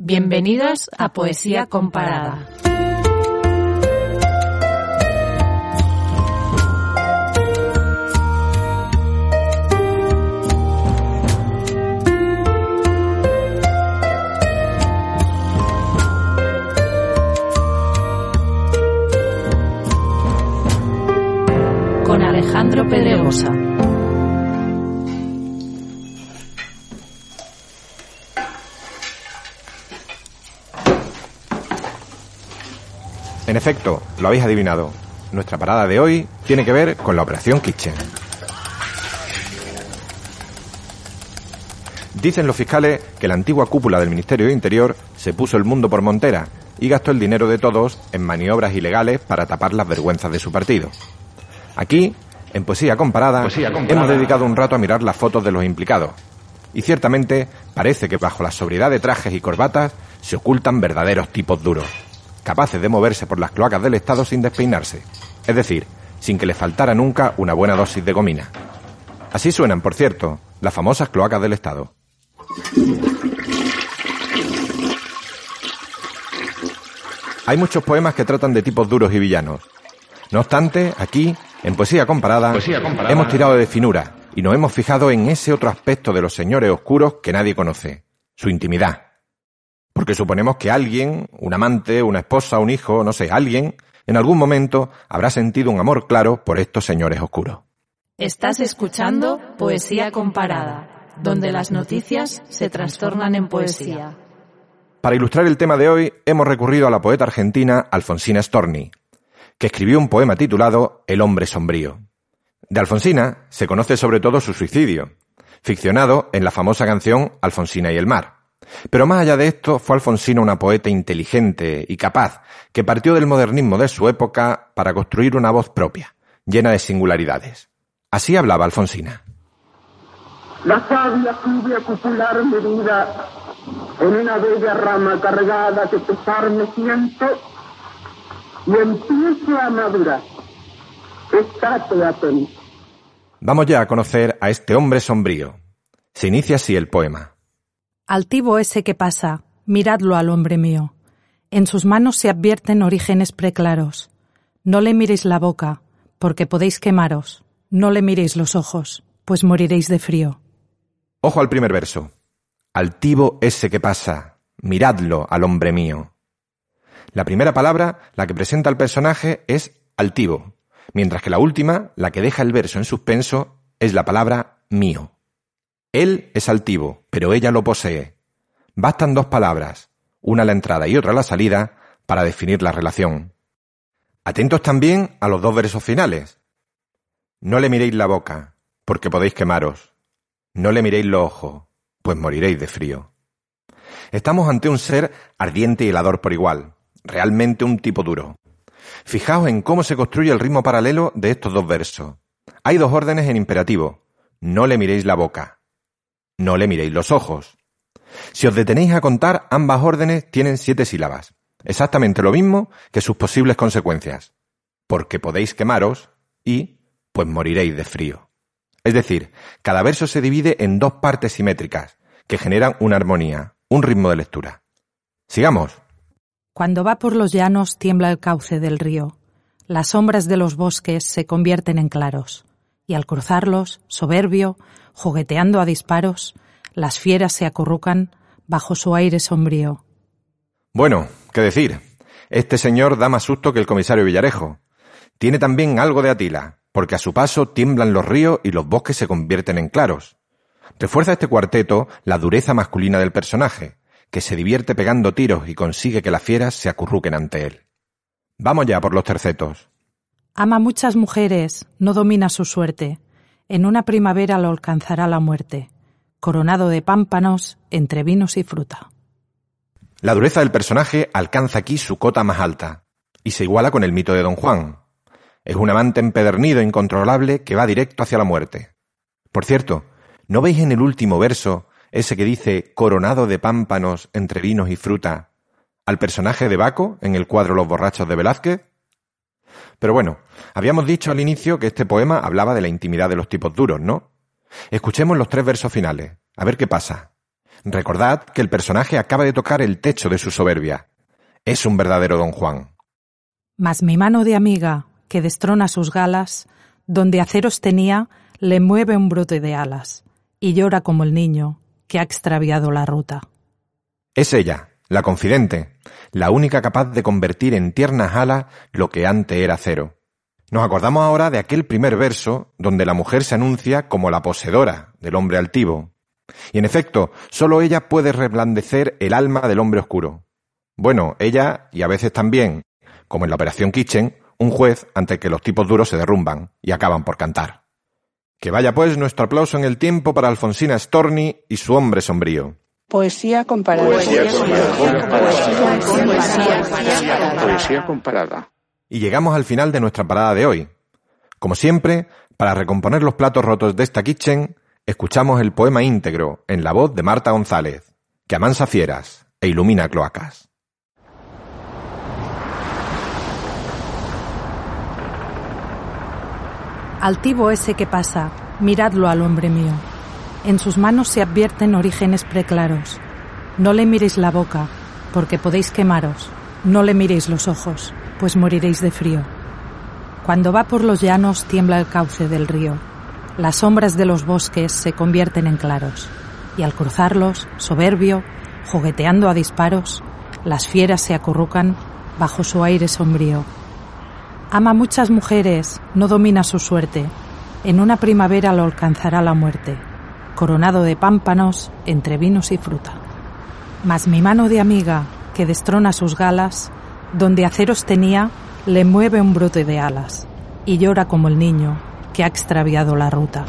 Bienvenidos a Poesía Comparada. Con Alejandro Pedregosa. En efecto, lo habéis adivinado. Nuestra parada de hoy tiene que ver con la Operación Kitchen. Dicen los fiscales que la antigua cúpula del Ministerio de Interior se puso el mundo por montera y gastó el dinero de todos en maniobras ilegales para tapar las vergüenzas de su partido. Aquí, en Poesía Comparada, Poesía Comparada. hemos dedicado un rato a mirar las fotos de los implicados. Y ciertamente parece que bajo la sobriedad de trajes y corbatas se ocultan verdaderos tipos duros, capaces de moverse por las cloacas del Estado sin despeinarse, es decir, sin que les faltara nunca una buena dosis de gomina. Así suenan, por cierto, las famosas cloacas del Estado. Hay muchos poemas que tratan de tipos duros y villanos. No obstante, aquí, en Poesía Comparada, Poesía Comparada. hemos tirado de finura y nos hemos fijado en ese otro aspecto de los señores oscuros que nadie conoce, su intimidad. Porque suponemos que alguien, un amante, una esposa, un hijo, no sé, alguien, en algún momento habrá sentido un amor claro por estos señores oscuros. Estás escuchando Poesía Comparada, donde las noticias se trastornan en poesía. Para ilustrar el tema de hoy, hemos recurrido a la poeta argentina Alfonsina Storni, que escribió un poema titulado El hombre sombrío. De Alfonsina se conoce sobre todo su suicidio, ficcionado en la famosa canción Alfonsina y el mar. Pero más allá de esto, fue Alfonsina una poeta inteligente y capaz, que partió del modernismo de su época para construir una voz propia, llena de singularidades. Así hablaba Alfonsina. La savia sube a cupular mi vida en una bella rama cargada de pesar me siento y empiezo a madurar. Estate atento. Vamos ya a conocer a este hombre sombrío. Se inicia así el poema. Altivo ese que pasa, miradlo al hombre mío. En sus manos se advierten orígenes preclaros. No le miréis la boca, porque podéis quemaros. No le miréis los ojos, pues moriréis de frío. Ojo al primer verso. Altivo ese que pasa, miradlo al hombre mío. La primera palabra, la que presenta al personaje, es altivo, mientras que la última, la que deja el verso en suspenso, es la palabra mío. Él es altivo, pero ella lo posee. Bastan dos palabras, una a la entrada y otra a la salida, para definir la relación. Atentos también a los dos versos finales. No le miréis la boca, porque podéis quemaros. No le miréis los ojos, pues moriréis de frío. Estamos ante un ser ardiente y helador por igual, realmente un tipo duro. Fijaos en cómo se construye el ritmo paralelo de estos dos versos. Hay dos órdenes en imperativo. No le miréis la boca. No le miréis los ojos. Si os detenéis a contar, ambas órdenes tienen siete sílabas. Exactamente lo mismo que sus posibles consecuencias. Porque podéis quemaros y pues moriréis de frío. Es decir, cada verso se divide en dos partes simétricas, que generan una armonía, un ritmo de lectura. Sigamos. Cuando va por los llanos tiembla el cauce del río. Las sombras de los bosques se convierten en claros. Y al cruzarlos, soberbio, jugueteando a disparos, las fieras se acurrucan bajo su aire sombrío. Bueno, ¿qué decir? Este señor da más susto que el comisario Villarejo. Tiene también algo de Atila, porque a su paso tiemblan los ríos y los bosques se convierten en claros. Refuerza este cuarteto la dureza masculina del personaje, que se divierte pegando tiros y consigue que las fieras se acurruquen ante él. Vamos ya por los tercetos. Ama muchas mujeres, no domina su suerte. En una primavera lo alcanzará la muerte, coronado de pámpanos entre vinos y fruta. La dureza del personaje alcanza aquí su cota más alta y se iguala con el mito de Don Juan. Es un amante empedernido e incontrolable que va directo hacia la muerte. Por cierto, ¿no veis en el último verso ese que dice coronado de pámpanos entre vinos y fruta al personaje de Baco en el cuadro Los borrachos de Velázquez? Pero bueno, habíamos dicho al inicio que este poema hablaba de la intimidad de los tipos duros, ¿no? Escuchemos los tres versos finales, a ver qué pasa. Recordad que el personaje acaba de tocar el techo de su soberbia. Es un verdadero don Juan. Mas mi mano de amiga, que destrona sus galas, donde aceros tenía, le mueve un brote de alas, y llora como el niño que ha extraviado la ruta. Es ella, la confidente, la única capaz de convertir en tiernas alas lo que antes era cero. Nos acordamos ahora de aquel primer verso donde la mujer se anuncia como la poseedora del hombre altivo, y en efecto, sólo ella puede reblandecer el alma del hombre oscuro. Bueno, ella, y a veces también, como en la Operación Kitchen, un juez ante que los tipos duros se derrumban y acaban por cantar. Que vaya pues nuestro aplauso en el tiempo para Alfonsina Storni y su hombre sombrío. Poesía comparada. Poesía comparada. Y llegamos al final de nuestra parada de hoy. Como siempre, para recomponer los platos rotos de esta kitchen, escuchamos el poema íntegro en la voz de Marta González, que amansa fieras e ilumina cloacas. Altivo ese que pasa, miradlo al hombre mío. En sus manos se advierten orígenes preclaros. No le miréis la boca, porque podéis quemaros. No le miréis los ojos, pues moriréis de frío. Cuando va por los llanos tiembla el cauce del río las sombras de los bosques se convierten en claros, y al cruzarlos, soberbio, jugueteando a disparos, las fieras se acurrucan bajo su aire sombrío. Ama muchas mujeres, no domina su suerte, en una primavera lo alcanzará la muerte, coronado de pámpanos entre vinos y fruta. Mas mi mano de amiga, que destrona sus galas, donde aceros tenía, le mueve un brote de alas, y llora como el niño, que ha extraviado la ruta.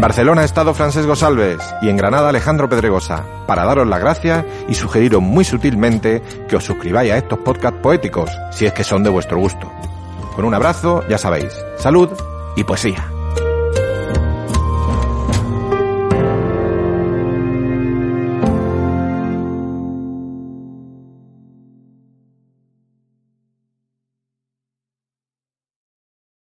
En Barcelona ha estado Francesco Salves y en Granada Alejandro Pedregosa, para daros la gracia y sugeriros muy sutilmente que os suscribáis a estos podcasts poéticos, si es que son de vuestro gusto. Con un abrazo, ya sabéis, salud y poesía.